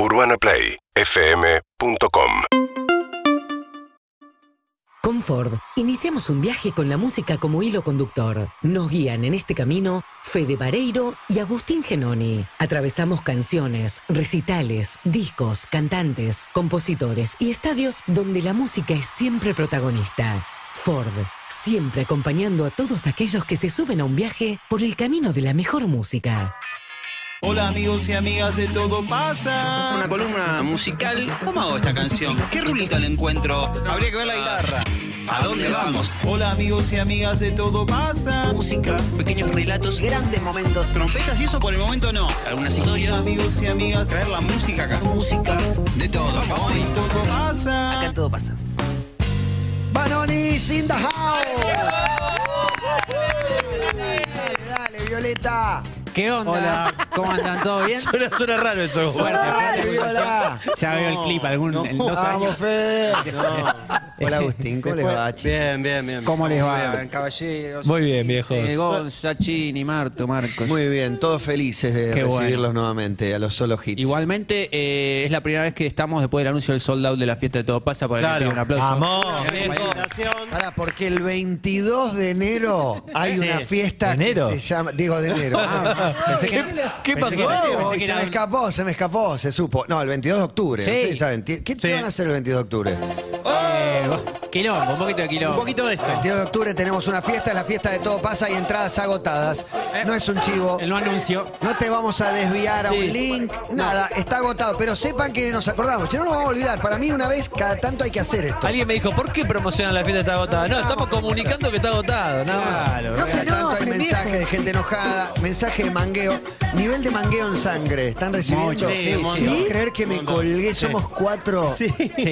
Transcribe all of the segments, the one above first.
UrbanaPlayFM.com Con Ford, iniciamos un viaje con la música como hilo conductor. Nos guían en este camino Fede Vareiro y Agustín Genoni. Atravesamos canciones, recitales, discos, cantantes, compositores y estadios donde la música es siempre protagonista. Ford, siempre acompañando a todos aquellos que se suben a un viaje por el camino de la mejor música. Hola amigos y amigas de Todo Pasa. Una columna musical. ¿Cómo hago esta canción? ¿Qué rulito le encuentro? Habría que ver la guitarra. ¿A dónde vamos? Hola amigos y amigas de Todo Pasa. Música, pequeños relatos, Grandes momentos. Trompetas y eso por el momento no. algunas Hola historias. amigos y amigas. Traer la música acá. Música, de todo. Todo pasa. Acá en todo pasa. Banonis in the house. Dale, dale, Violeta. ¿Qué onda? Hola. ¿Cómo andan? ¿Todo bien? Suena, suena raro eso. Fuerte, Dale, fuerte. Viola. Ya veo el clip, algún, en dos Vamos, años. Fede. Hola, Agustín. ¿Cómo les va, chicos? Bien, bien, bien. ¿Cómo les va? Bien, caballeros. Muy bien, viejos. Eh, Gonza, Chini, Marto, Marcos. Muy bien, todos felices de Qué bueno. recibirlos nuevamente a los solo hits. Igualmente, eh, es la primera vez que estamos después del anuncio del sold out de la fiesta de Todo Pasa. Por Claro. un aplauso. Vamos. Ahora, porque el 22 de enero hay Sí. una fiesta ¿De enero? que se llama. Digo, de enero. Ah, pensé que- ¿Qué pensé pasó? que- pensé Oh, que se me escapó, se me escapó, se supo. No, el 22 de octubre. Sí. No sé si saben. ¿Qué Sí. van a hacer el 22 de octubre? Eh, quilombo, un poquito de quilombo. Un poquito de esto. El 22 de octubre tenemos una fiesta, es la fiesta de todo pasa y entradas agotadas. No es un chivo. El no anuncio. No te vamos a desviar a un link, nada, está agotado. Pero sepan que nos acordamos, si no nos vamos a olvidar. Para mí, una vez cada tanto hay que hacer esto. Alguien me dijo, ¿por qué promocionan la fiesta está agotada? No, estamos comunicando que está agotado. Nada más. Claro. Cada tanto hay mensajes de gente enojada, mensaje de mangueo, nivel de mangueo en sangre. ¿Están recibiendo? Mucho, sí, no creer que me colgué, somos cuatro. Sí.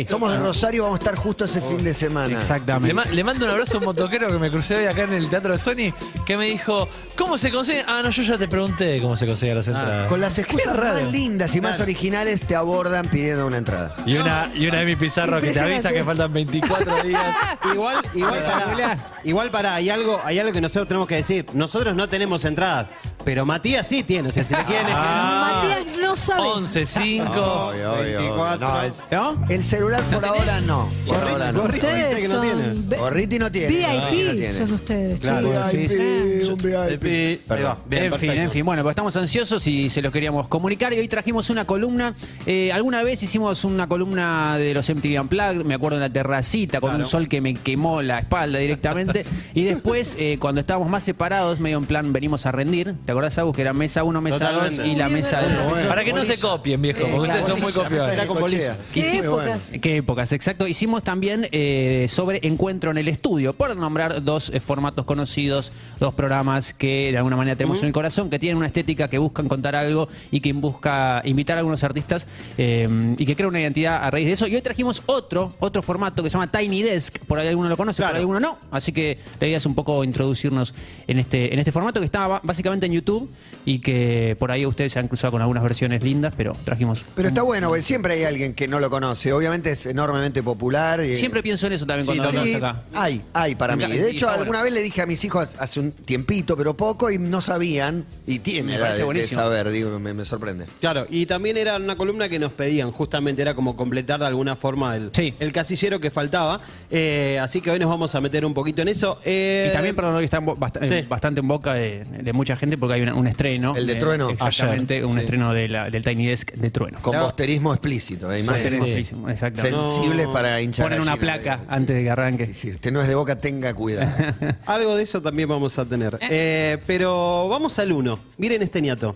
Somos de Rosario, vamos a estar justo ese fin de semana. Le, Exactamente. ma- le mando un abrazo a un motoquero que me crucé hoy acá en el Teatro de Sony, que me dijo, ¿cómo se consigue? Ah, no, yo ya te pregunté cómo se consiguen las entradas. Con las Qué excusas raro. más lindas y más originales te abordan pidiendo una entrada. Y una, y una de mi pizarro que te avisa que faltan 24 días. Igual, igual para, igual para, hay algo, hay algo que nosotros tenemos que decir. Nosotros no tenemos entradas, pero Matías sí tiene. O sea, si le quieren Matías no sabe. 11, 5. Obvio, obvio, obvio. 24. No, el, ¿No? el celular por ahora no. Por ahora no. Gorriti Ustedes que no tiene. son ve- Gorriti no tiene. Gorriti no VIP, tiene. son ustedes, Claro. chicos. Sí, un VIP. Ahí Perdón. va, bien, en fin, perfecto. en fin. Bueno, pues estamos ansiosos y se los queríamos comunicar. Y hoy trajimos una columna. Eh, alguna vez hicimos una columna de los MTV Unplugged, me acuerdo en la terracita, con un sol que me quemó la espalda directamente. y después, eh, cuando estábamos más separados, medio en plan, venimos a rendir. ¿Te acordás, Agus? Que era mesa 1, mesa 2 Totalmente. y la mesa de Para que no se copien, viejo, porque ustedes son muy copiados. Con. ¿Qué Muy épocas? ¿Qué épocas? Exacto. Hicimos también eh, sobre Encuentro en el Estudio, por nombrar dos eh, formatos conocidos, dos programas que de alguna manera tenemos en el corazón, que tienen una estética, que buscan contar algo y que busca invitar a algunos artistas eh, y que crea una identidad a raíz de eso. Y hoy trajimos otro, otro formato que se llama Tiny Desk, por ahí alguno lo conoce, por ahí alguno no. Así que la idea es un poco introducirnos en este, en este formato que está básicamente en YouTube y que por ahí ustedes se han cruzado con algunas versiones lindas, pero trajimos. Pero está bueno, porque siempre hay alguien que no lo conoce. Obviamente es enormemente popular. y- Siempre pienso en eso también cuando Sí, hablamos acá. hay, hay para mí. De hecho, alguna bueno. vez le dije a mis hijos hace un tiempito, pero poco, y no sabían. Y tiene Me la parece de, de buenísimo. saber, digo, me, me sorprende. Claro, y también era una columna que nos pedían, justamente era como completar de alguna forma el, Sí. el casillero que faltaba. Eh, así que hoy nos vamos a meter un poquito en eso. Eh, Y también, perdón, hoy está en bo- bast- Sí. bastante en boca de, de mucha gente porque hay una- un estreno. El de eh, Trueno. Exactamente, un Sí. estreno de la- del Tiny Desk de Trueno. Con Claro. posterismo explícito, ¿eh? imágenes Sí, sí, exactamente. sensibles No. para hinchar. Ponen una placa digo. antes de que arranque. Sí, si usted no es de boca, tenga cuidado. Algo de eso también vamos a tener. Eh, pero vamos al uno. Miren este ñato.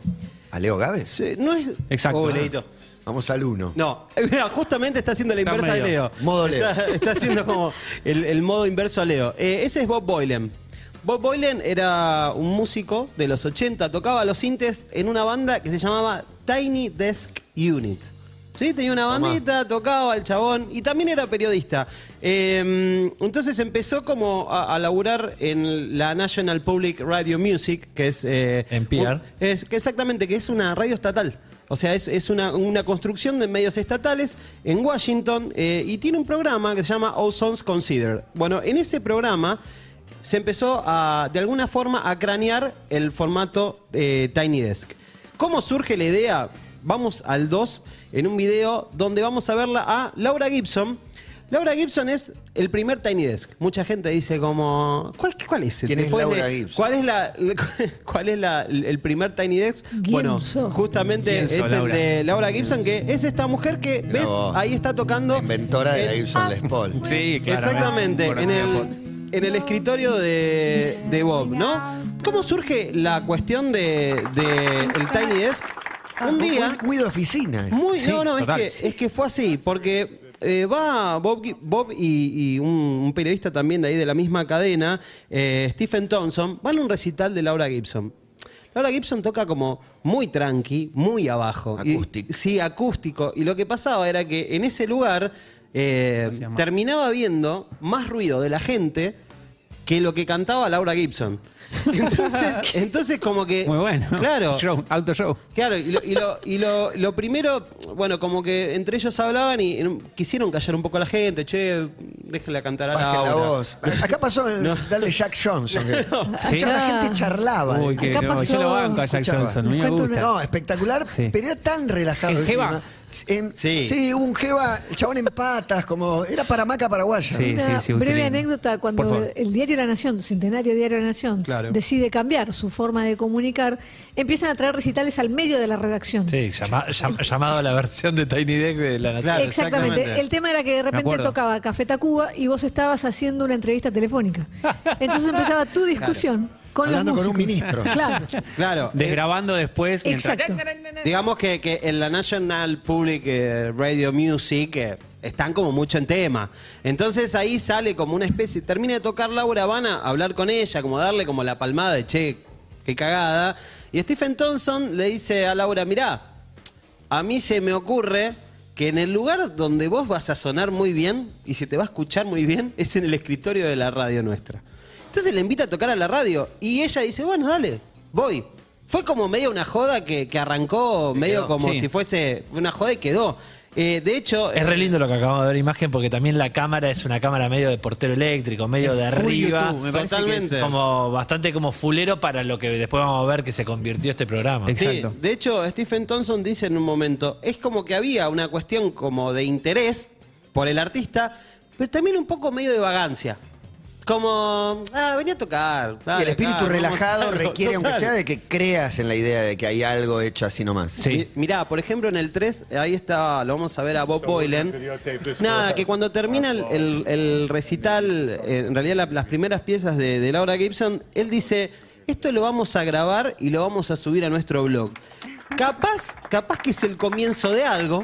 ¿A Leo Gávez? Sí, No es. Exacto. Oh, Leito. Vamos al uno. No, mira, justamente está haciendo la Está inversa de medio. Leo. Modo Leo. Está, está haciendo como el, el modo inverso a Leo. Eh, ese es Bob Boylan. Bob Boylan era un músico de los 80, tocaba los sintes en una banda que se llamaba Tiny Desk Unit. ¿Sí? Tenía una bandita, tocaba el chabón y también era periodista. Eh, entonces empezó como a, a laburar en la National Public Radio Music, que es... eh, NPR. un- es, que exactamente, que es una radio estatal. O sea, es, es una, una construcción de medios estatales en Washington eh, y tiene un programa que se llama All Songs Considered. Bueno, en ese programa se empezó a, de alguna forma, a cranear el formato eh, Tiny Desk. ¿Cómo surge la idea? vamos al 2 en un video donde vamos a verla a Laura Gibson. Laura Gibson es el primer Tiny Desk. Mucha gente dice como, ¿cuál, cuál es? ¿Quién es Laura de- Gibson? ¿Cuál es la, cuál es la- el primer Tiny Desk? Bueno, Gibson. justamente Gibson, es el Laura. de Laura Gibson, que es esta mujer que, Mirá ¿ves? vos. Ahí está tocando. Inventora de la Gibson Les Paul. Sí, claramente. Exactamente, en el, en el escritorio de, de Bob, ¿no? ¿Cómo surge la cuestión de, de el Tiny Desk? Un Muy- día, Muy, de oficina. muy, Sí, no, no, es total. que, es que fue así, porque eh, va Bob, y, y un, un periodista también de ahí de la misma cadena, eh, Stephen Thompson, van a un recital de Laura Gibson. Laura Gibson toca como muy tranqui, muy abajo. Y- Acústico. sí, acústico. Y lo que pasaba era que en ese lugar eh, terminaba viendo más ruido de la gente que lo que cantaba Laura Gibson. Entonces, entonces como que... Muy bueno. Claro. Show, auto show. Claro, y, lo, y, lo, y lo- lo primero, bueno, como que entre ellos hablaban y quisieron callar un poco a la gente, che, déjenla cantar a la voz. Acá pasó el No. de Jack Johnson. que- Sí. La gente charlaba. Uy, que Acá no, pasó- yo lo banco a Jack Escuchaba. Johnson, me gusta. No, espectacular, Sí. pero era tan relajado. El el jeva. clima. En- Sí. sí, hubo un jeva, el chabón en patas, como. Era para maca paraguaya. Sí. Una sí, breve anécdota cuando el diario La Nación, Centenario Diario La Nación, Claro. decide cambiar su forma de comunicar, empiezan a traer recitales al medio de la redacción. Sí, llama- llam- llamado a la versión de Tiny Deck de la Nación. Claro, Exactamente. exactamente. El tema era que de repente tocaba Café Tacuba y vos estabas haciendo una entrevista telefónica. Entonces empezaba tu discusión con Hablando los con un ministro. Claro. Claro. Desgrabando después. mientras- Exacto. digamos que, que en la National Public eh, Radio Music eh, están como mucho en tema. Entonces ahí sale como una especie, termina de tocar Laura, van a hablar con ella, como darle como la palmada de che, qué cagada. Y Stephen Thompson le dice a Laura, mirá, a mí se me ocurre que en el lugar donde vos vas a sonar muy bien y se te va a escuchar muy bien es en el escritorio de la radio nuestra. Entonces le invita a tocar a la radio y ella dice, bueno, dale, voy. Fue como medio una joda que, que arrancó medio como Sí. si fuese una joda y quedó. Eh, de hecho, Es re lindo lo que acabamos de ver imagen porque también la cámara es una cámara medio de portero eléctrico, medio de arriba. YouTube, me parece que Totalmente. es- Como bastante como fulero para lo que después vamos a ver que se convirtió este programa. Sí, de hecho, Stephen Thompson dice en un momento, es como que había una cuestión como de interés por el artista, pero también un poco medio de vagancia. Como, ah, venía a tocar. Y el espíritu dale, vamos a relajado hacerlo. requiere, aunque Total. sea, de que creas en la idea de que hay algo hecho así nomás. Sí. Mi- Mirá, por ejemplo, en el 3, ahí está, lo vamos a ver a Bob Boylan. Nada, que cuando termina el, el- el recital, eh, en realidad la- las primeras piezas de, de Laura Gibson, él dice, esto lo vamos a grabar y lo vamos a subir a nuestro blog. Capaz, capaz que es el comienzo de algo,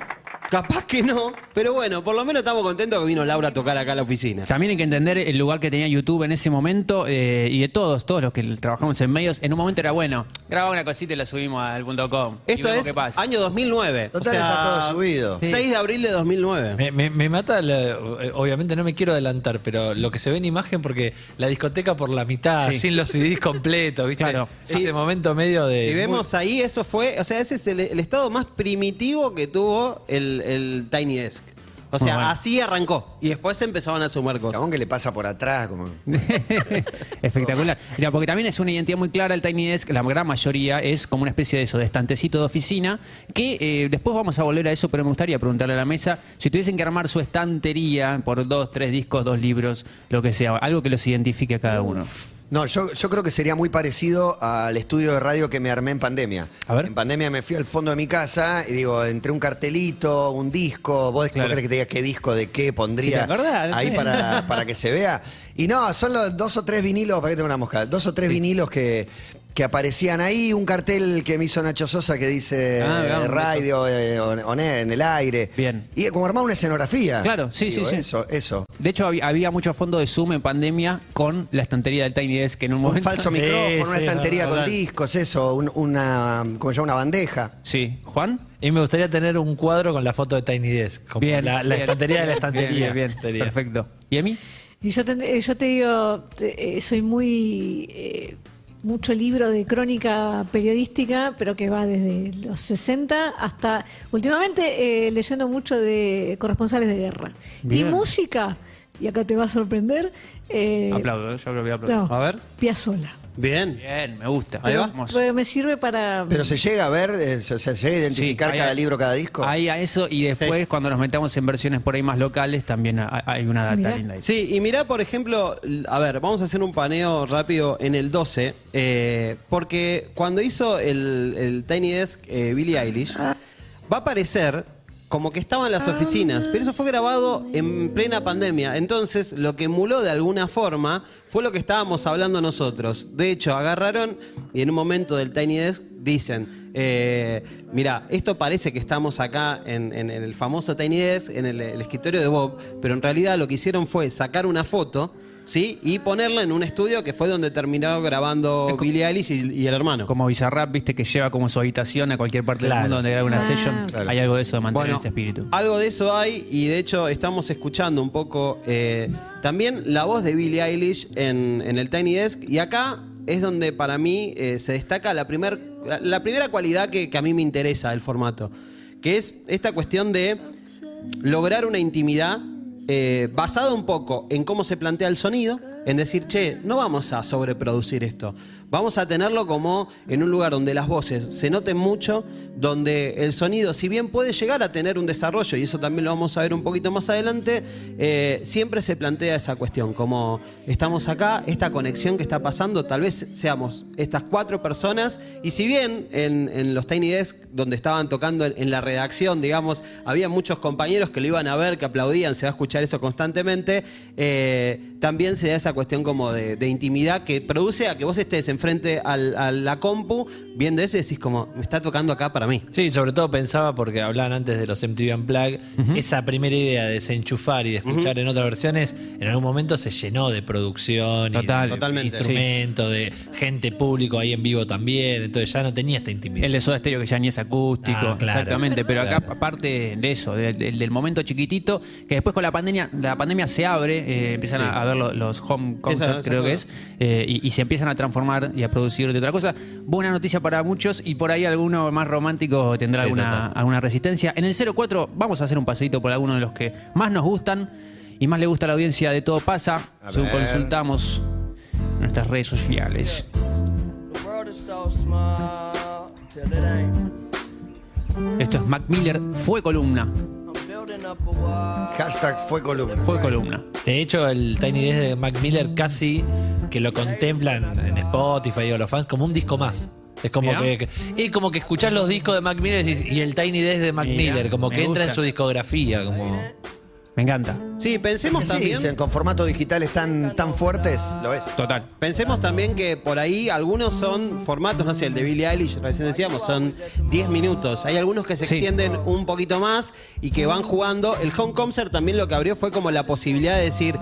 capaz que no, pero bueno, por lo menos estamos contentos que vino Laura a tocar acá a la oficina. También hay que entender el lugar que tenía YouTube en ese momento eh, y de todos, todos los que trabajamos en medios, en un momento era bueno, graba una cosita y la subimos al punto .com. Esto es qué pasa. año 2009. Total, está todo subido. 6 de abril de 2009. Me, me- me mata, la- eh, obviamente no me quiero adelantar, pero lo que se ve en imagen porque la discoteca por la mitad, Sí. sin los CDs completos, ¿viste? Claro. Ese Sí. momento medio de... Si vemos ahí, eso fue, o sea, ese es el, el estado más primitivo que tuvo el, el Tiny Desk. O sea, bueno. así arrancó. Y después se empezaban a sumar cosas. Chabón que le pasa por atrás, como. Espectacular. Mira, porque también es una identidad muy clara el Tiny Desk, la gran mayoría es como una especie de eso, de estantecito de oficina, que eh, después vamos a volver a eso, pero me gustaría preguntarle a la mesa, si tuviesen que armar su estantería por dos, tres discos, dos libros, lo que sea, algo que los identifique a cada uno. No, yo, yo creo que sería muy parecido al estudio de radio que me armé en pandemia. A ver. En pandemia me fui al fondo de mi casa y digo, entre un cartelito, un disco, vos, Claro. vos querés que te diga qué disco de qué pondría ahí para, para que se vea. Y no, son los dos o tres vinilos, para que tengo una mosca, dos o tres vinilos que, que aparecían ahí, un cartel que me hizo Nacho Sosa que dice Ah, eh, veamos, radio eh, on, on air, en el aire. Bien. Y como armar una escenografía. Claro, sí, sí, sí. Eso, eso. De hecho, había, había mucho fondo de Zoom en pandemia con la estantería del Tiny Desk que en un Un momento... falso Sí, micrófono, una sí, estantería no, con total. discos, eso, un- una, ¿cómo se llama? Una bandeja. Sí. ¿Juan? Y me gustaría tener un cuadro con la foto de Tiny Desk, como Bien. la, la bien. estantería de la estantería. Bien, bien, sería. Perfecto. ¿Y a mí? Y yo te, yo te digo, te- eh, soy muy. eh, mucho libro de crónica periodística, pero que va desde los 60 hasta. Últimamente eh, leyendo mucho de corresponsales de guerra. Bien. Y música, y acá te va a sorprender. eh, Aplaudo, yo lo voy a aplaudir. no, A ver. Piazzolla. Bien. Bien, me gusta. Ahí va. Hermoso. Porque me sirve para. Pero se llega a ver, eh, se, se llega a identificar Sí, hay- cada libro, cada disco. Hay a eso y después cuando nos metamos en versiones por ahí más locales también ha- hay una data Mirá. linda. ahí. Sí, y mirá, por ejemplo, l- a ver, vamos a hacer un paneo rápido en el 12, eh, porque cuando hizo el, el Tiny Desk eh, Billie Eilish, va a parecer como que estaba en las oficinas, pero eso fue grabado en plena pandemia. Entonces, lo que emuló de alguna forma fue lo que estábamos hablando nosotros. De hecho, agarraron y en un momento del Tiny Desk dicen, eh, mira, esto parece que estamos acá en, el famoso Tiny Desk, en el escritorio de Bob, pero en realidad lo que hicieron fue sacar una foto. ¿Sí? Y ponerla en un estudio que fue donde terminó grabando Es co- Billie Eilish y, y el hermano. Como Bizarrap, viste, que lleva como su habitación a cualquier parte Claro. del mundo donde graba una Ah. session. Claro. Hay algo de eso de mantener Bueno, ese espíritu. algo de eso hay y de hecho estamos escuchando un poco eh, también la voz de Billie Eilish en, en el Tiny Desk y acá es donde para mí eh, se destaca la, primer, la, la primera cualidad que, que a mí me interesa del formato, que es esta cuestión de lograr una intimidad eh, un poco en cómo se plantea el sonido, en decir, che, no vamos a sobreproducir esto. Vamos a tenerlo como en un lugar donde las voces se noten mucho, donde el sonido, si bien puede llegar a tener un desarrollo, y eso también lo vamos a ver un poquito más adelante, eh, siempre se plantea esa cuestión, como estamos acá, esta conexión que está pasando, tal vez seamos estas cuatro personas, y si bien en, en los Tiny Desk, donde estaban tocando en, en la redacción, digamos, había muchos compañeros que lo iban a ver, que aplaudían, se va a escuchar eso constantemente, eh, también se da esa cuestión como de, de intimidad que produce a que vos estés enfrente al- a la compu, viendo eso y decís como, me está tocando acá para mí. Sí, sobre todo pensaba, porque hablaban antes de los MTV Unplugged, esa primera idea de desenchufar y de escuchar en otras versiones, en algún momento se llenó de producción y de Totalmente. instrumentos, de gente público ahí en vivo también, entonces ya no tenía esta intimidad. El de Soda Stereo que ya ni es acústico, Ah, claro. exactamente. Pero acá, aparte de eso, del, del- del momento chiquitito, que después con la pandemia, la pandemia se abre, eh, empiezan a, a ver lo- los home concerts, creo que es, eh, y, y se empiezan a transformar y a producir de otra cosa. Buena noticia para muchos y por ahí alguno más romántico tendrá Sí, alguna, alguna resistencia. En el 04 vamos a hacer un paseíto por alguno de los que más nos gustan y más le gusta a la audiencia de Todo Pasa, A según ver. consultamos nuestras redes sociales. Esto es Mac Miller, fue columna, Hashtag fue columna. fue columna. De hecho, el Tiny Desk de Mac Miller casi que lo contemplan en Spotify o los fans como un disco más. Es como Mirá. que, y como que escuchás los discos de Mac Miller y, decís, y el Tiny Desk de Mac Mirá, Miller, como que entra en su discografía, como Me encanta. Sí, pensemos Sí, también... si en con formatos digitales tan, tan fuertes, lo es. Total. Pensemos también que por ahí algunos son formatos, no sé, el de Billie Eilish, recién decíamos, son 10 minutos. Hay algunos que se Sí. extienden un poquito más y que van jugando. El Home Concert también lo que abrió fue como la posibilidad de decir,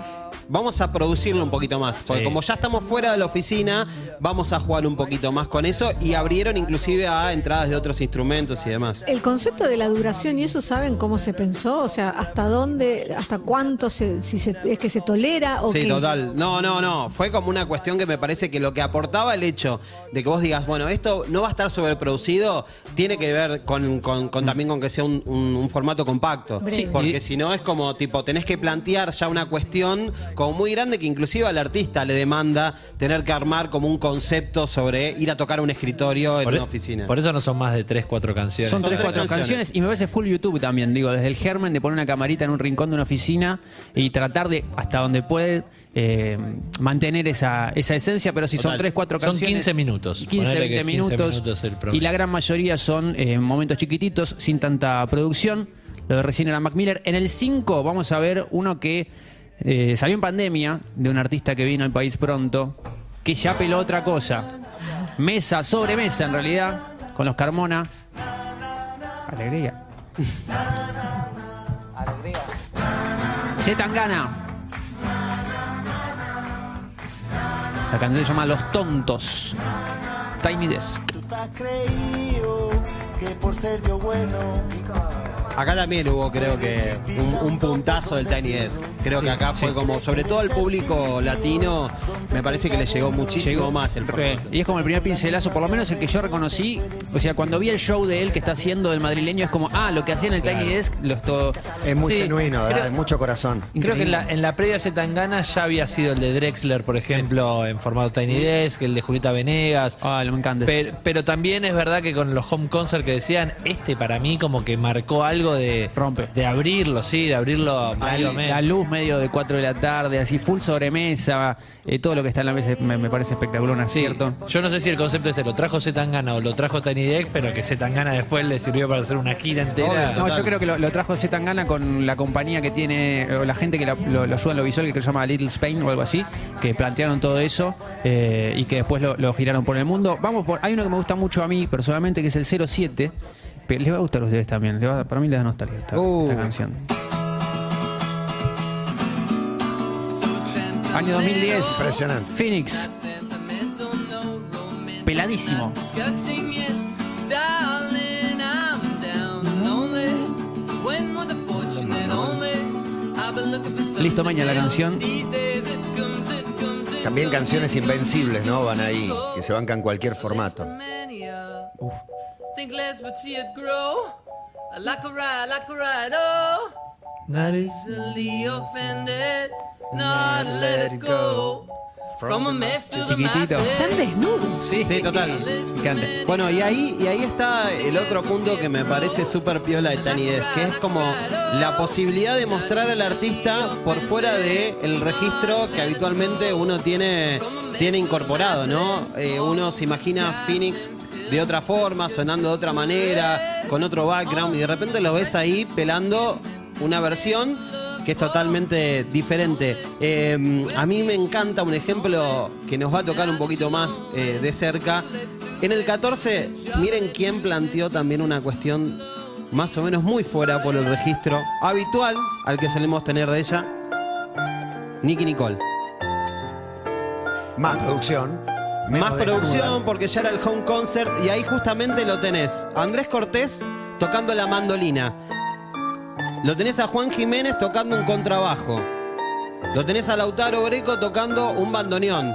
vamos a producirlo un poquito más. Porque Sí. como ya estamos fuera de la oficina, vamos a jugar un poquito más con eso y abrieron inclusive a entradas de otros instrumentos y demás. El concepto de la duración, ¿y eso saben cómo se pensó? O sea, ¿hasta dónde, hasta cuánto se, si se- es que se tolera o Sí, qué? total. No, no, no. Fue como una cuestión que me parece que lo que aportaba el hecho de que vos digas, bueno, esto no va a estar sobreproducido, tiene que ver con, con- con también con que sea un, un- un formato compacto. Sí. Porque si no es como, tipo, tenés que plantear ya una cuestión como muy grande que inclusive al artista le demanda tener que armar como un concepto sobre ir a tocar a un escritorio en por, e- una oficina. por eso no son más de 3, 4 canciones. Son tres, tres cuatro canciones. canciones y me parece full YouTube también, digo, desde el germen de poner una camarita en un rincón de una oficina y tratar de, hasta donde puede, eh, mantener esa, esa esencia, pero si son Total. tres, cuatro Son canciones. 15 minutos. 15, Ponele 20 que 15 minutos. y la gran mayoría son eh, momentos chiquititos, sin tanta producción. Lo de recién era Mac Miller. En el 5 vamos a ver uno que eh, salió en pandemia, de un artista que vino al país pronto, que ya peló otra cosa. Mesa, sobre mesa en realidad, con los Carmona. Alegría. Alegría. Z Tangana. La canción se llama Los Tontos. Tiny Desk. Tú te has creído que por ser yo bueno acá también hubo, creo que, un, un puntazo del Tiny Desk. Creo que acá fue como, sobre todo al público latino, me parece que le llegó muchísimo Llegó- más el proyecto. Y es como el primer pincelazo, por lo menos el que yo reconocí. O sea, cuando vi el show de él que está haciendo del madrileño, es como, ah, lo que hacía en el Tiny Desk, lo esto. Es muy Sí, genuino, ¿verdad? creo- Es mucho corazón. Creo que en la, en la previa Zetangana ya había sido el de Drexler, por ejemplo, en formato Tiny Desk, el de Julieta Venegas. Ah, me encanta. Pero, pero también es verdad que con los home concert que decían, este para mí como que marcó algo de Rompe. de abrirlo, sí, de abrirlo medio. La luz medio de 4 de la tarde, así full sobremesa, eh, todo lo que está en la mesa me, me parece espectacular, un Sí, acierto. yo no sé si el concepto este lo trajo Zetangana o lo trajo Tiny Deck, pero que Zetangana después le sirvió para hacer una gira entera. No, yo creo que lo, lo trajo Zetangana con la compañía que tiene, o la gente que la- lo, lo ayuda en lo visual, que se llama Little Spain o algo así, que plantearon todo eso eh, y que después lo, lo giraron por el mundo. Vamos por, hay uno que me gusta mucho a mí personalmente, que es el 07, pero les va a gustar a ustedes también, les va- para mí les da nostalgia esta, Uh. esta canción. Año 2010. Impresionante. Phoenix. Peladísimo. Listo, maña la canción. También canciones invencibles, ¿no? Van ahí, que se bancan cualquier formato. Think less but see it grow. I like a ride, like a ride, oh. Easily offended, not let it go. From a mess to the Chiquitito. Están desnudos. Sí, Sí, total. Me encanta. Bueno, y ahí, y ahí está el otro punto que me parece súper piola de Desk, que es como la posibilidad de mostrar al artista por fuera del el registro que habitualmente uno tiene, tiene incorporado, ¿no? Eh, uno se imagina Phoenix de otra forma, sonando de otra manera, con otro background, y de repente lo ves ahí pelando una versión que es totalmente diferente. Eh, a mí me encanta un ejemplo que nos va a tocar un poquito más eh, de cerca. En el 14, miren quién planteó también una cuestión más o menos muy fuera por el registro habitual al que solemos tener de ella. Nicky Nicole. Más producción. Menos Más producción porque ya era el home concert y ahí justamente lo tenés. Andrés Cortés tocando la mandolina. Lo tenés a Juan Jiménez tocando un contrabajo. Lo tenés a Lautaro Greco tocando un bandoneón.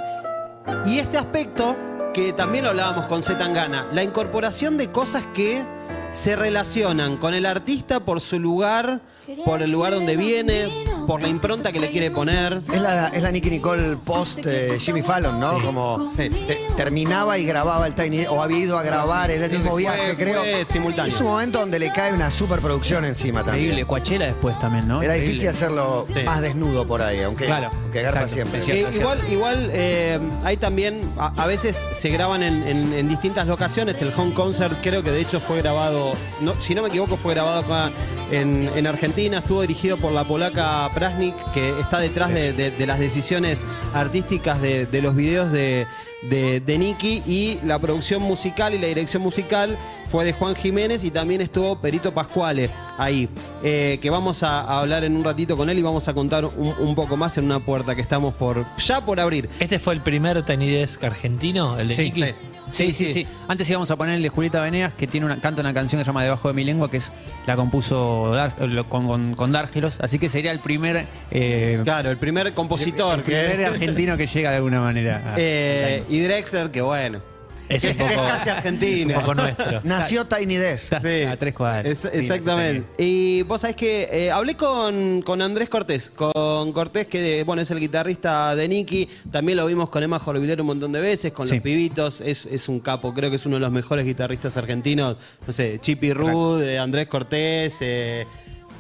Y este aspecto, que también lo hablábamos con Zetangana, la incorporación de cosas que se relacionan con el artista por su lugar, por el lugar donde viene, por la impronta que le quiere poner. Es la, es la Nicky Nicole post eh, Jimmy Fallon, ¿no? Como Sí. te- terminaba y grababa el Tiny o había ido a grabar en el mismo Fue- viaje, fue creo. simultáneo. Es un momento donde le cae una superproducción encima Increíble. también. Coachella después también, ¿no? Era Increíble. difícil hacerlo Sí. más desnudo por ahí, aunque, Claro, aunque agarra exacto, siempre. es cierto. Eh, igual, igual eh, hay también, a, a veces se graban en, en- en distintas locaciones. El home concert creo que de hecho fue grabado, no, si no me equivoco, fue grabado acá en, en Argentina. Estuvo dirigido por la polaca Prasnik, que está detrás de, las decisiones artísticas de, de los videos de, de, de Nicky. Y la producción musical y la dirección musical fue de Juan Jiménez y también estuvo Perito Pascuale ahí, eh, que vamos a, a hablar en un ratito con él y vamos a contar un, un poco más en una puerta que estamos por ya por abrir. ¿Este fue el primer Tiny Desk argentino, el de Sí. Nicky? Sí, sí, sí, Antes íbamos a poner el de Julieta Venegas, que tiene una, canta una canción que se llama Debajo de mi lengua, que es la compuso Dar- con, con, con Dárgelos. Así que sería el primer, eh, Claro, el primer compositor el primer que argentino que llega de alguna manera. a- eh, y Drexler, que bueno, Es un poco, es casi es argentino. un poco nuestro. Nació Tiny Desk. Sí. a tres cuadras. Es- Sí, exactamente. Y vos sabés que eh, hablé con, con Andrés Cortés, con Cortés que bueno es el guitarrista de Nicky, también lo vimos con Emma Jorvilero un montón de veces, con Sí. los pibitos, es, es un capo, creo que es uno de los mejores guitarristas argentinos, no sé, Chippy Rude, Andrés Cortés, eh,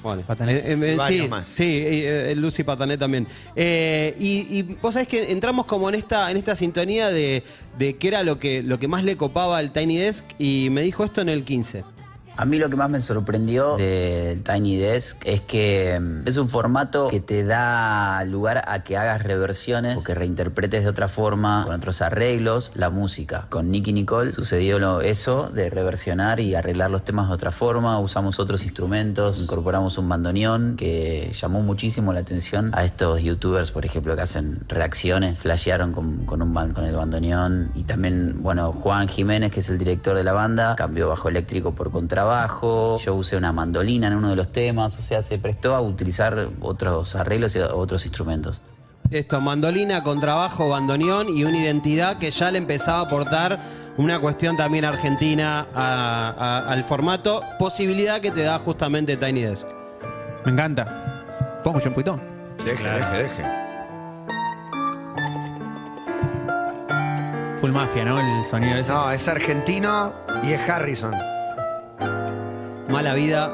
bueno, Patané. eh, eh, sí, más. sí, eh, eh, Lucy Patané también. Eh, y, y vos sabés que entramos como en esta, en esta sintonía de, de qué era lo que, lo que más le copaba al Tiny Desk y me dijo esto en el 15. A mí lo que más me sorprendió de Tiny Desk es que mm, es un formato que te da lugar a que hagas reversiones o que reinterpretes de otra forma, con otros arreglos, la música. Con Nicky Nicole sucedió lo- eso de reversionar y arreglar los temas de otra forma, usamos otros instrumentos, incorporamos un bandoneón que llamó muchísimo la atención a estos youtubers, por ejemplo, que hacen reacciones, flashearon con, un ban- con el bandoneón. Y también, bueno, Juan Jiménez, que es el director de la banda, cambió bajo eléctrico por contrabajo contrabajo, yo usé una mandolina en uno de los temas, o sea, se prestó a utilizar otros arreglos y otros instrumentos. Esto, mandolina, contrabajo, bandoneón y una identidad que ya le empezaba a aportar una cuestión también argentina a- a- al formato, posibilidad que te da justamente Tiny Desk. Me encanta. ¿Pongo yo un poquito? Deje, deje, deje. Full mafia, ¿no? El sonido ese. No, es argentino y es Harrison. Mala vida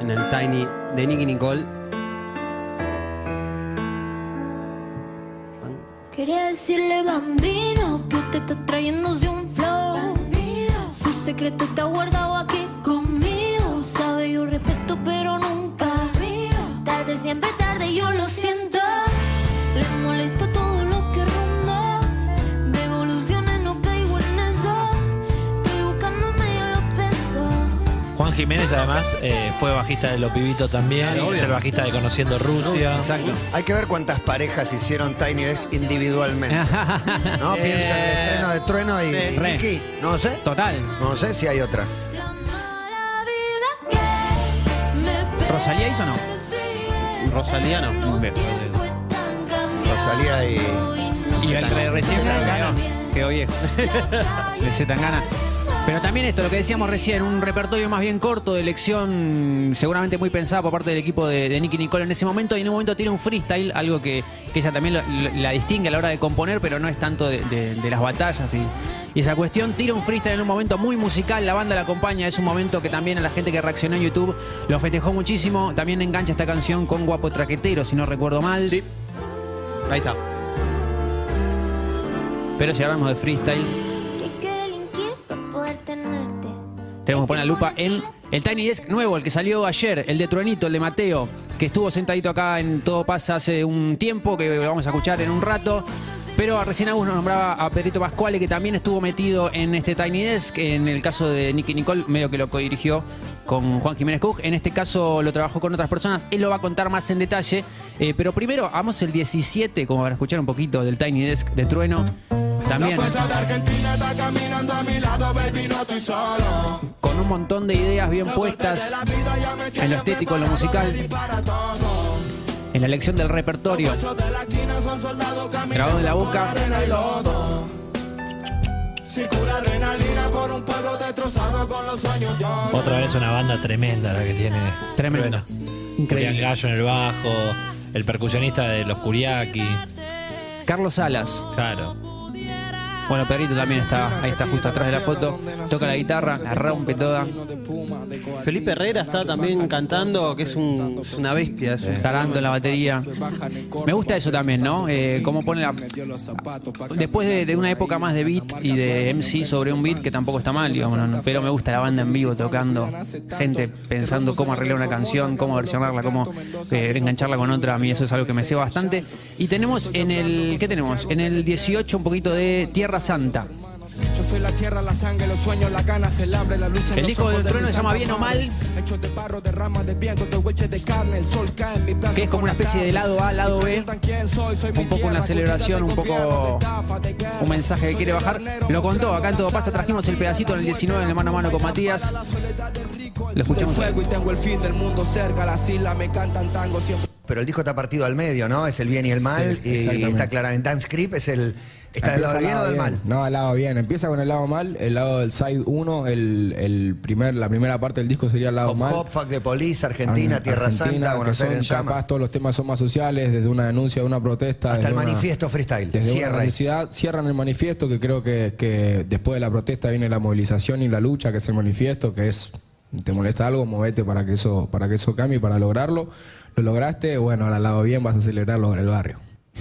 en el Tiny de Nicky Nicole. Quería decirle bambino que usted está trayéndose un flow. Su secreto está guardado Jiménez además eh, fue bajista de Los Pibitos también, es el bajista de Conociendo Rusia. Exacto. Hay que ver cuántas parejas hicieron Tiny Desk individualmente. ¿No? Eh, Piensa en el estreno de Trueno y, y Re. Nicky. No sé. Total. No sé si hay otra. Que ¿Rosalía hizo o no? Rosalía no. Rosalía y. Y el re- recién Zetangana. Quedó viejo. De Zetangana. Pero también esto, lo que decíamos recién, un repertorio más bien corto de elección, seguramente muy pensada por parte del equipo de, de Nicky Nicole en ese momento, y en un momento tiene un freestyle, algo que, que ella también lo- lo- la distingue a la hora de componer, pero no es tanto de, de- de las batallas y, y esa cuestión. Tira un freestyle en un momento muy musical, la banda la acompaña, es un momento que también a la gente que reaccionó en YouTube lo festejó muchísimo. También engancha esta canción con Guapo Traquetero, si no recuerdo mal. Sí. Ahí está. Pero si hablamos de freestyle, Tenemos que poner la lupa en el Tiny Desk nuevo, el que salió ayer, el de Truenito, el de Mateo, que estuvo sentadito acá en Todo Pasa hace un tiempo, que lo vamos a escuchar en un rato. Pero recién Agus nos nombraba a Pedrito Pascuale, que también estuvo metido en este Tiny Desk. En el caso de Nicky Nicole, medio que lo co-dirigió con Juan Jiménez Cook. En este caso lo trabajó con otras personas. Él lo va a contar más en detalle. Eh, pero primero, vamos el 17, como para escuchar un poquito del Tiny Desk de Trueno. También. Con un montón de ideas bien puestas en lo estético, en lo musical, en la elección del repertorio. Grabado en la boca. Otra vez una banda tremenda la que tiene. Tremenda. Increíble. Julián Gallo en el bajo, el percusionista de los Curiaki. Carlos Salas. Claro. Bueno, Pedrito también está, ahí está justo atrás de la foto. Toca la guitarra, la rompe toda. Felipe Herrera está también cantando, que es, un- es una bestia. Es un- Taranto en la batería. Me gusta eso también, ¿no? Eh, cómo pone la. Después de, de una época más de beat y de MC sobre un beat, que tampoco está mal, digamos, ¿no? pero me gusta la banda en vivo tocando, gente pensando cómo arreglar una canción, cómo versionarla, cómo eh, engancharla con otra. A mí eso es algo que me ceba bastante. Y tenemos en el. ¿Qué tenemos? En el 18 un poquito de Tierra Santa. Yo soy la tierra, la sangre, los sueños, las ganas, el hambre, la lucha. en El los disco del de trueno se llama santa Bien o. Mal. Hechos de barro, de ramas, de viento, de huelches de carne, el sol cae en mi brazo. Que es como una especie de lado A, lado B. Un poco una celebración, un poco un mensaje que quiere bajar. Lo contó, acá en Todo Pasa trajimos el pedacito en el 19 en el mano a mano con Matías. Lo escuchamos. fuego y tengo el fin del mundo cerca, las islas me cantan tango siempre. Pero el disco está partido al medio, ¿no? Es el bien y el mal. Sí, y está claramente. Dance Creep es el. ¿Está del lado del bien o del bien. mal? No, al lado bien. Empieza con el lado mal, el lado del side 1, el, el primer, la primera parte del disco sería el lado Hop mal. Hop, Fuck de Police, Argentina, Ar- Tierra Argentina, Santa, que Buenos Aires capaz todos los temas son más sociales, desde una denuncia de una protesta. Hasta el una- manifiesto freestyle. Desde Cierra una cierran el manifiesto, que creo que, que después de la protesta viene la movilización y la lucha, que es el manifiesto, que es te molesta algo, movete para que eso, para que eso cambie, para lograrlo. Lo lograste, bueno, ahora al lado bien vas a celebrarlo en el barrio.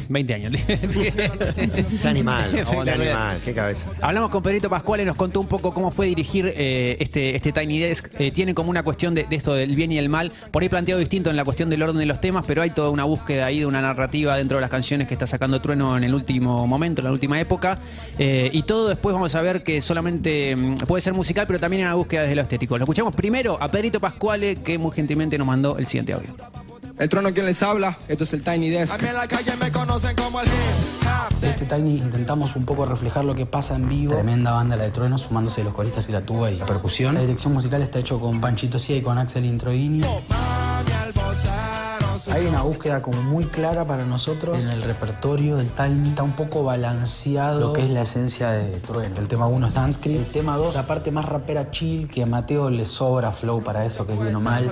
20 años. Qué animal, qué animal, qué cabeza. Hablamos con Pedrito Pascual y nos contó un poco cómo fue dirigir eh, este, este Tiny Desk. Eh, tiene como una cuestión de, de esto del bien y el mal, por ahí planteado distinto en la cuestión del orden de los temas, pero hay toda una búsqueda ahí de una narrativa dentro de las canciones que está sacando Trueno en el último momento, en la última época. Eh, y todo después vamos a ver que solamente mm, puede ser musical, pero también hay una búsqueda desde lo estético. Lo escuchamos primero a Pedrito Pascuale, que muy gentilmente nos mandó el siguiente audio. El trono quien les habla, esto es el Tiny Desk. A mí en la calle me conocen como el. Este Tiny intentamos un poco reflejar lo que pasa en vivo. Tremenda banda la de Trueno, sumándose los coristas y la tuba y la percusión. La dirección musical está hecho con Panchito Cia y con Axel Introini. Hay una búsqueda como muy clara para nosotros en el repertorio del Tiny. Está un poco balanceado lo que es la esencia de Trueno. El tema 1 es Danscript. El tema 2, la parte más rapera chill, que a Mateo le sobra flow para eso, que es bien o mal.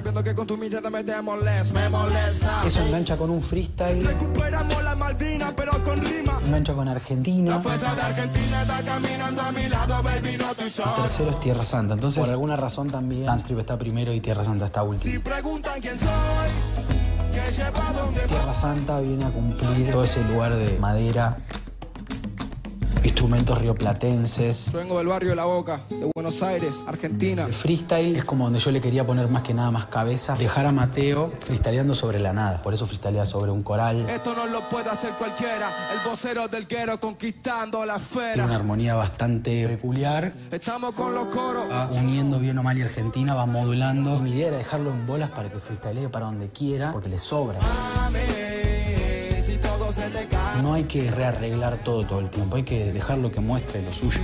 Eso engancha con un freestyle, Recuperamos la Malvina, pero con rima. engancha con Argentina. La fuerza de Argentina está caminando a mi lado, baby, no estoy El tercero es Tierra Santa. Entonces, por alguna razón también, Danscript está primero y Tierra Santa está último. Si preguntan quién soy, Tierra Santa viene a cumplir todo ese lugar de madera, instrumentos rioplatenses. Yo vengo del barrio de La Boca, de Buenos Aires, Argentina. El freestyle es como donde yo le quería poner más que nada más cabeza, dejar a Mateo freestyleando sobre la nada. Por eso freestylea sobre un coral. Esto no lo puede hacer cualquiera. El vocero del guero conquistando la Tiene una esfera. armonía bastante peculiar. Estamos con los coros. Va uniendo bien o mal y Argentina, va modulando. Mi idea era dejarlo en bolas para que freestylee para donde quiera, porque le sobra. Si No hay que rearreglar todo todo el tiempo, hay que dejarlo que muestre lo suyo.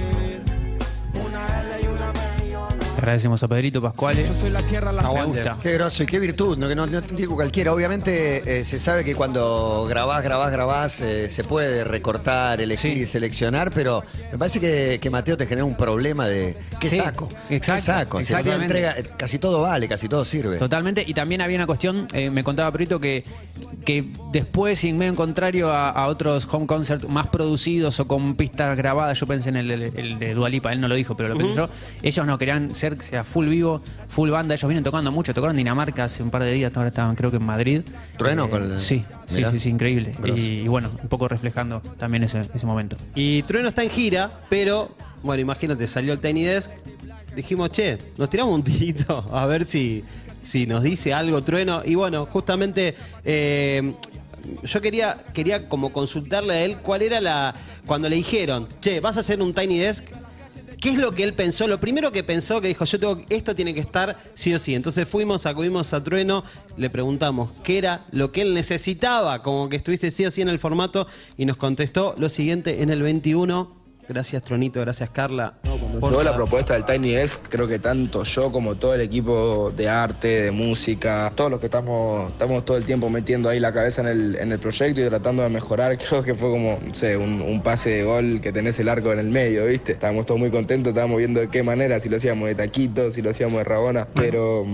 Agradecemos a Pedrito Pascuale. Yo soy la tierra, la gusta. Qué grosso y qué virtud, no, que no, no te digo cualquiera. Obviamente eh, se sabe que cuando grabás, grabás, grabás, eh, se puede recortar, elegir Sí. y seleccionar, pero me parece que, que Mateo te genera un problema de ¿qué Sí, saco? exacto, ¿Qué saco? Si entrega, casi todo vale, casi todo sirve. Totalmente, y también había una cuestión, eh, me contaba Prito, que, que después, y en medio en contrario a, a otros home concerts más producidos o con pistas grabadas, yo pensé en el, el- el de Dualipa, él no lo dijo, pero lo pensé yo, ellos no querían ser sea full vivo, full banda, ellos vienen tocando mucho, tocaron Dinamarca hace un par de días, ahora estaban creo que en Madrid. Trueno con el- Sí, sí, sí, sí, increíble. Y bueno, un poco reflejando también ese, ese momento. Y Trueno está en gira, pero, bueno, imagínate, salió el Tiny Desk. Dijimos, che, nos tiramos un tirito a ver si, si nos dice algo Trueno. Y bueno, justamente eh, yo quería, quería como consultarle a él cuál era la. Cuando le dijeron, che, vas a hacer un Tiny Desk. ¿Qué es lo que él pensó? Lo primero que pensó, que dijo, yo tengo, esto tiene que estar sí o sí. Entonces fuimos, acudimos a Trueno, le preguntamos qué era lo que él necesitaba, como que estuviese sí o sí en el formato, y nos contestó lo siguiente en el 21. Gracias, Tronito, gracias, Carla. Toda la la- propuesta del Tiny Desk, creo que tanto yo como todo el equipo de arte, de música, todos los que estamos, estamos todo el tiempo metiendo ahí la cabeza en el, en el proyecto y tratando de mejorar, creo que fue como, no sé, un, un pase de gol que tenés el arco en el medio, ¿viste? Estábamos todos muy contentos, estábamos viendo de qué manera, si lo hacíamos de taquito, si lo hacíamos de rabona, pero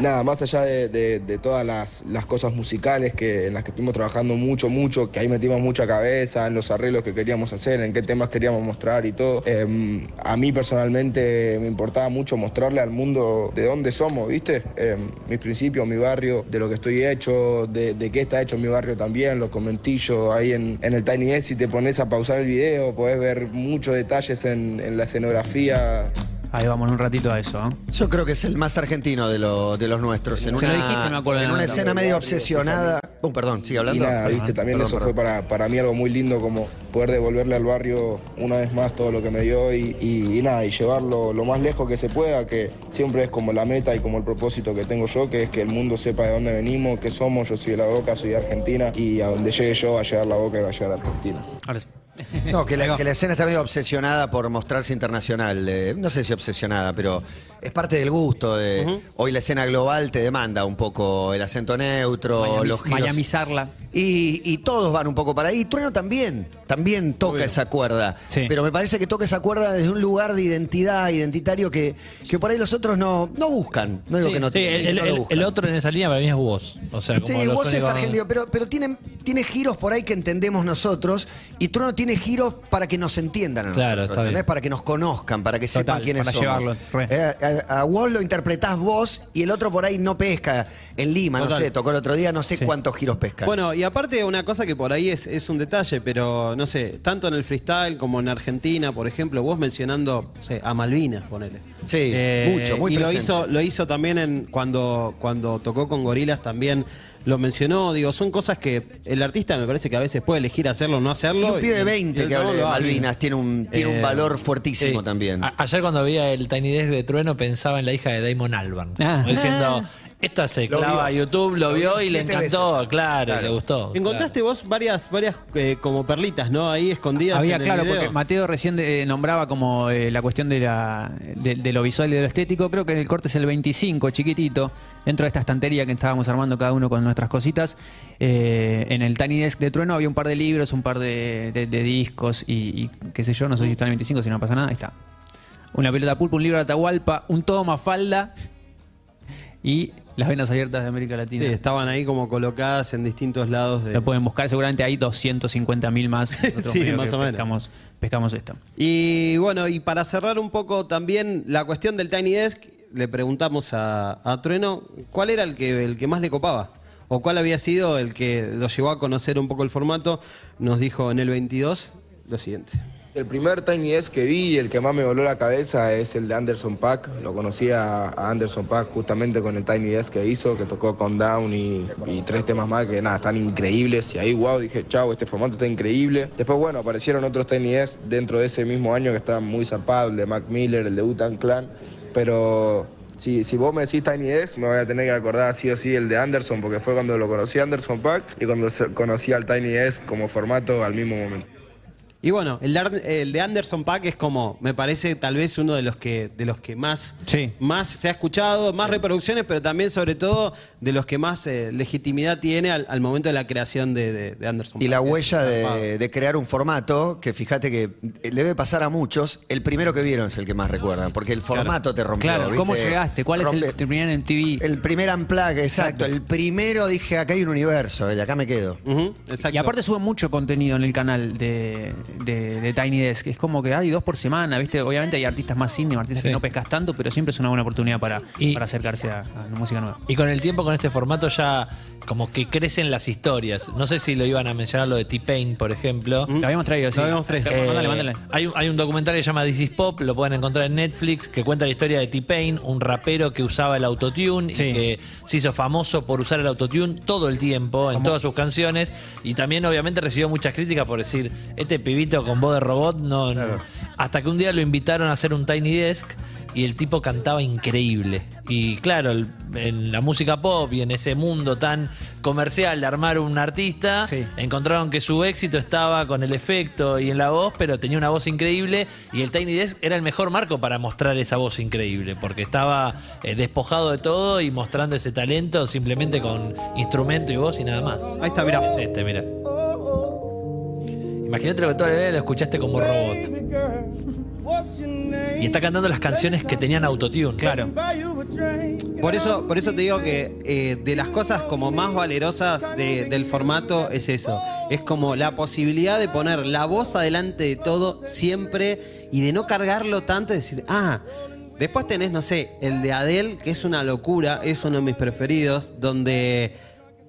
nada, más allá de, todas las, cosas musicales que, en las que estuvimos trabajando mucho, mucho, que ahí metimos mucha cabeza en los arreglos que queríamos hacer, en qué temas queríamos mostrar y todo. eh, a mí personalmente me importaba mucho mostrarle al mundo de dónde somos, ¿viste? Eh, mis principios, mi barrio, de lo que estoy hecho, de, qué está hecho mi barrio también, los comentillos ahí en, el Tiny Desk, si te pones a pausar el video, podés ver muchos detalles en la escenografía. Ahí vamos un ratito a eso. ¿eh? Yo creo que es el más argentino de, lo- de los nuestros. En Se una, lo dijiste, no me acuerdo en una escena medio obsesionada. Oh, perdón, sigue hablando. Y nada, viste, también perdón, eso perdón. fue para, para mí algo muy lindo como poder devolverle al barrio una vez más todo lo que me dio y, y- y nada, y llevarlo lo más lejos que se pueda, que siempre es como la meta y como el propósito que tengo yo, que es que el mundo sepa de dónde venimos, qué somos, yo soy de La Boca, soy de Argentina y a donde llegue yo va a llegar La Boca y va a llegar Argentina. Ahora sí. No, que la, que la escena está medio obsesionada por mostrarse internacional. eh, no sé si obsesionada, pero es parte del gusto. De, Hoy la escena global te demanda un poco el acento neutro, Miami- los giros. Miamizarla. Y, y todos van un poco para ahí. Trueno también, también toca esa cuerda. Sí. Pero me parece que toca esa cuerda desde un lugar de identidad, identitario, que, que por ahí los otros no, no buscan. No digo Sí, que no, sí, que el, no lo el- buscan. el otro en esa línea para mí es vos. O sea, como Sí, vos es argentino, pero, pero tiene, tiene giros por ahí que entendemos nosotros y Trueno tiene giros para que nos entiendan a nosotros, Claro, está bien. Para que nos conozcan, para que Total, sepan quiénes para somos. llevarlo. Eh, a, a vos lo interpretás vos y el otro por ahí no pesca. En Lima, Total. no sé, tocó el otro día, no sé cuántos giros pesca. Bueno, y aparte una cosa que por ahí es, es un detalle, pero no sé, tanto en el freestyle como en Argentina, por ejemplo, vos mencionando no sé, a Malvinas, ponele. Eh, Sí, mucho, muy Y lo hizo, lo hizo también en, cuando, cuando tocó con Gorilas también. Lo mencionó, digo, son cosas que el artista me parece que a veces puede elegir hacerlo o no hacerlo. y un pibe de y 20 el que hable de. Malvinas tiene un, tiene un Eh, valor fuertísimo también. A- ayer cuando veía el Tiny Desk de Trueno pensaba en la hija de Damon Albarn. Ah. Como diciendo, Esta se Lo clava a vio. YouTube, lo, Lo vio vio y le siete encantó, veces. claro, Claro. le gustó. Encontraste vos varias, varias eh, como perlitas, ¿no? Ahí escondidas. Había, en el claro, video. porque Mateo recién eh, nombraba como eh, la cuestión de, la, de, de lo visual y de lo estético. Creo que el corte es el 25, chiquitito, dentro de esta estantería que estábamos armando cada uno con nuestras cositas. Eh, en el Tiny Desk de Trueno había un par de libros, un par de, de- de discos y, y qué sé yo, no sé si está en el 25, si no pasa nada, ahí está. Una pelota pulpa, un libro de Atahualpa, un todo Mafalda y las venas abiertas de América Sí, Latina. estaban ahí como colocadas en distintos lados de. Lo pueden buscar, seguramente hay 250 mil más. Nosotros Sí, más o menos. Pescamos, pescamos esto. Y bueno, y para cerrar un poco también la cuestión del Tiny Desk, le preguntamos a, a Trueno cuál era el que, el que más le copaba. O cuál había sido el que lo llevó a conocer un poco el formato. Nos dijo en el 22 lo siguiente. El primer Tiny Desk que vi y el que más me voló la cabeza es el de Anderson Pack. Lo conocí a Anderson Pack justamente con el Tiny Desk que hizo, que tocó con y, tres temas más que nada, están increíbles. Y ahí, wow, dije, chau, este formato está increíble. Después, bueno, aparecieron otros Tiny Desk dentro de ese mismo año que estaban muy zarpados, el de Mac Miller, el de Utan Clan. Pero si, vos me decís Tiny Desk, me voy a tener que acordar sí o sí el de Anderson, porque fue cuando lo conocí a Anderson Pack y cuando conocí al Tiny Desk como formato al mismo momento. Y bueno, el el de Anderson Pack es como, me parece tal vez uno de los que, de los que más, más se ha escuchado, más reproducciones, pero también sobre todo de los que más eh, legitimidad tiene al, al momento de la creación de, de- de Anderson Y la huella de, de crear un formato que fíjate que le debe pasar a muchos. El primero que vieron es el que más recuerdan, porque el formato te rompió. Claro, ¿cómo llegaste? ¿Cuál es el primer en TV? El primer unplug, exacto. El primero dije, acá hay un universo, y acá me quedo. Y aparte sube mucho contenido en el canal de, de- de Tiny Desk. Es como que hay dos por semana, ¿viste? Obviamente hay artistas más indie, artistas Sí. que no pescas tanto, pero siempre es una buena oportunidad para, para acercarse a, a la música nueva. Y con el tiempo, con este formato, ya como que crecen las historias. No sé si lo iban a mencionar lo de T-Pain, por ejemplo. Lo habíamos traído, sí. Lo habíamos traído. Eh, mándale, mándale. Hay, un- hay un documental que se llama This is Pop, lo pueden encontrar en Netflix, que cuenta la historia de T-Pain, un rapero que usaba el autotune y que se hizo famoso por usar el autotune todo el tiempo en todas sus canciones. Y también, obviamente, recibió muchas críticas por decir, este pibito con voz de robot, no. no". Hasta que un día lo invitaron a hacer un Tiny Desk. Y el tipo cantaba increíble. Y claro, el- en la música pop y en ese mundo tan comercial de armar un artista, encontraron que su éxito estaba con el efecto y en la voz, pero tenía una voz increíble y el Tiny Desk era el mejor marco para mostrar esa voz increíble, porque estaba eh, despojado de todo y mostrando ese talento simplemente con instrumento y voz y nada más. Ahí está, mira. Es este, mira. Imagínate lo que toda la vida lo escuchaste como robot. Y está cantando las canciones que tenían autotune. Claro. Por eso, por eso te digo que eh, de las cosas como más valerosas de- del formato es eso. Es como la posibilidad de poner la voz adelante de todo siempre y de no cargarlo tanto y decir, ah, después tenés, no sé, el de Adele, que es una locura, es uno de mis preferidos, donde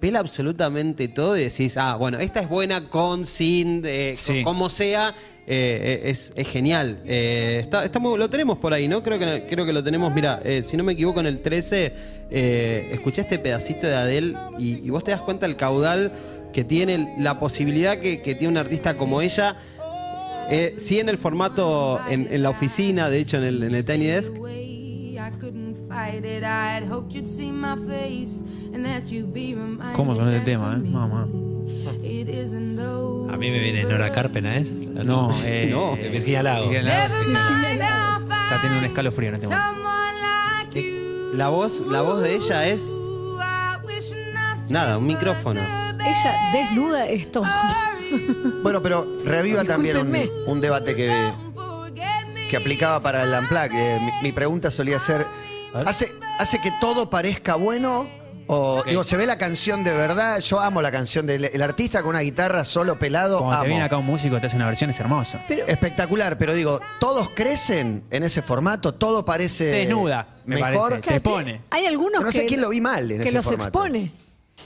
pela absolutamente todo y decís, ah, bueno, esta es buena con, sin, eh, con- como sea. eh, es, es genial. Eh, está, está muy- lo tenemos por ahí, ¿no? Creo que, creo que lo tenemos. Mira, eh, si no me equivoco, en el 13 eh, escuché este pedacito de Adele y, y vos te das cuenta el caudal que tiene, la posibilidad que, que tiene un artista como ella. Eh, sí, en el formato, en, en la oficina, de hecho, en el, en el Tiny Desk, ¿Cómo son este tema, eh? Mamá. A mí me viene Nora Carpena, ¿es? No, eh, no. Virginia Lago. Virginia Lago. Está teniendo un escalofrío en este momento. la voz, la voz de ella es. Nada, un micrófono. Ella desnuda esto. Bueno, pero reaviva también un, un debate que, que aplicaba para el Unplugged. Eh, mi, mi pregunta solía ser, ¿hace, ¿hace que todo parezca bueno? O, Ok. digo, ¿se ve la canción de verdad? Yo amo la canción del el artista con una guitarra solo pelado, Cuando te amo. viene acá un músico te hace una versión, es hermoso. Espectacular, pero digo, ¿todos crecen en ese formato? ¿Todo parece Desnuda, me mejor? parece. Te pone. Hay algunos No sé que, quién lo vi mal en que ese los formato. expone.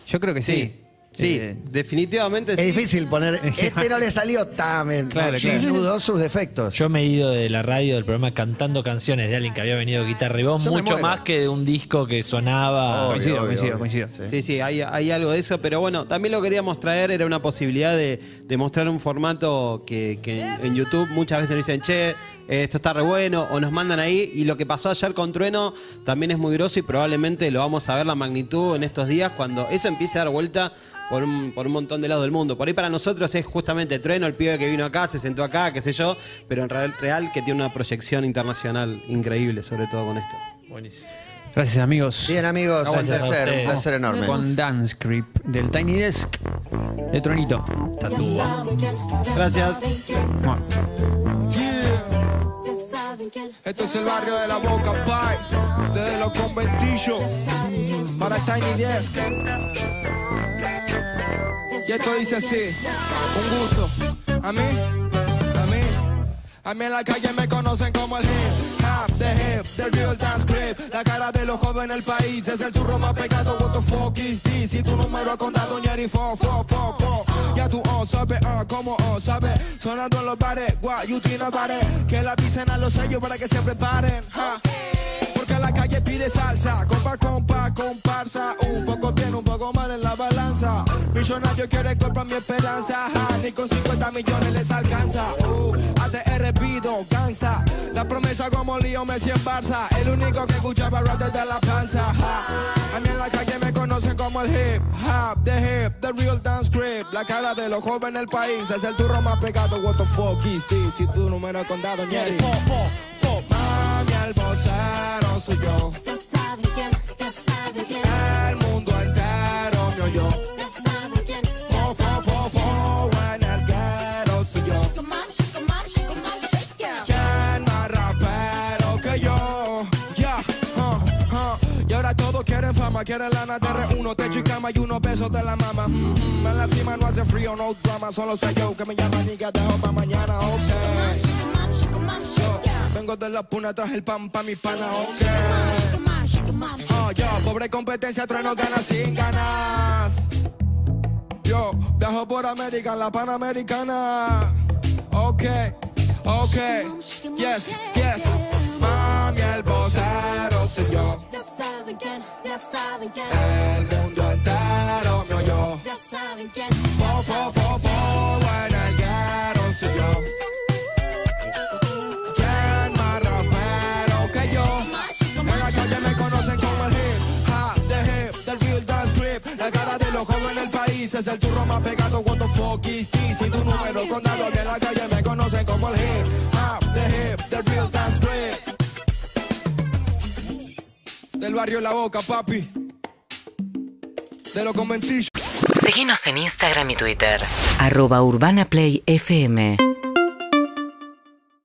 Yo creo que sí. Sí, sí, Eh, definitivamente Es sí. difícil poner, este no le salió tan... Claro, Sí, claro. sus defectos. Yo me he ido de la radio del programa cantando canciones de alguien que había venido guitarra y voz, mucho más que de un disco que sonaba. Obvio, Coincido, obvio, coincido, obvio. coincido. Sí, sí, hay, hay algo de eso, pero bueno, también lo queríamos traer, era una posibilidad de, de mostrar un formato que, que en, en YouTube muchas veces nos dicen, che, esto está re bueno, o nos mandan ahí. Y lo que pasó ayer con Trueno también es muy groso y probablemente lo vamos a ver la magnitud en estos días cuando eso empiece a dar vuelta por un, por un montón de lados del mundo. Por ahí para nosotros es justamente Trueno, el pibe que vino acá, se sentó acá, qué sé yo, pero en real, real que tiene una proyección internacional increíble, sobre todo con esto. Buenísimo. Gracias, amigos. Bien, amigos, un Gracias placer, un placer enorme. Con Dance Creep del Tiny Desk de Tronito. Gracias. Bueno. Esto es el barrio de la Boca Pie, desde los conventillos para Tiny Desk. Y esto dice así, un gusto. A mí, a mí, a mí en la calle me conocen como el hip hop, the hip, the real dance grip. La cara de los jóvenes del país es el turro más pegado. What the fuck is this? Si tu número ha contado Ñeri, fo, fo, fo, fo. Ya tú, oh, sabes, ah, como, oh, sabes. Sonando en los bares, guau, you tiene bares. Que la avisen a los sellos para que se preparen, ja. Porque la calle pide salsa, compa, compa, comparsa. Un poco bien, un poco mal en la balanza. Millonario quiere comprar mi esperanza, ja. Ni con 50 millones les alcanza. Uh, ATR pido, gangsta. La promesa como Lío Messi en Barça. El único que escuchaba rap desde la panza. A mí en la calle me conocen como el hip hop, the hip, the real dance grip. La cara de los jóvenes del país es el turro más pegado. What the fuck is this? Si tu número condado, Ñeri. El vocero soy yo. El mundo entero me oyó. Fo, fo, fo, fo, en el guero soy yo. ¿Quién más rapero que yo? Ya, huh, huh. Y ahora todos quieren fama, quieren lana de R1, techo y cama y unos besos de la mama. Mm, mm, En la cima no hace frío, no drama, solo soy yo que me llama nigga, dejo pa' mañana, ok. Yo vengo de la puna, traje el pan pa' mi pana, ok. Oh, yo, pobre competencia, trueno gana sin ganas. Yo, viajo por América, la Panamericana. Ok, ok, yes, yes. Mami, el vocero soy yo. El mundo entero me oyó. Fo, fo, fo, fo, país es el turro más pegado. What the fuck is this? Si tu número condado en la calle me conocen como el hip hop, the hip, the real dance grip. Del barrio La Boca, papi. De los conventillos. Seguinos en Instagram y Twitter. Arroba Urbana Play FM.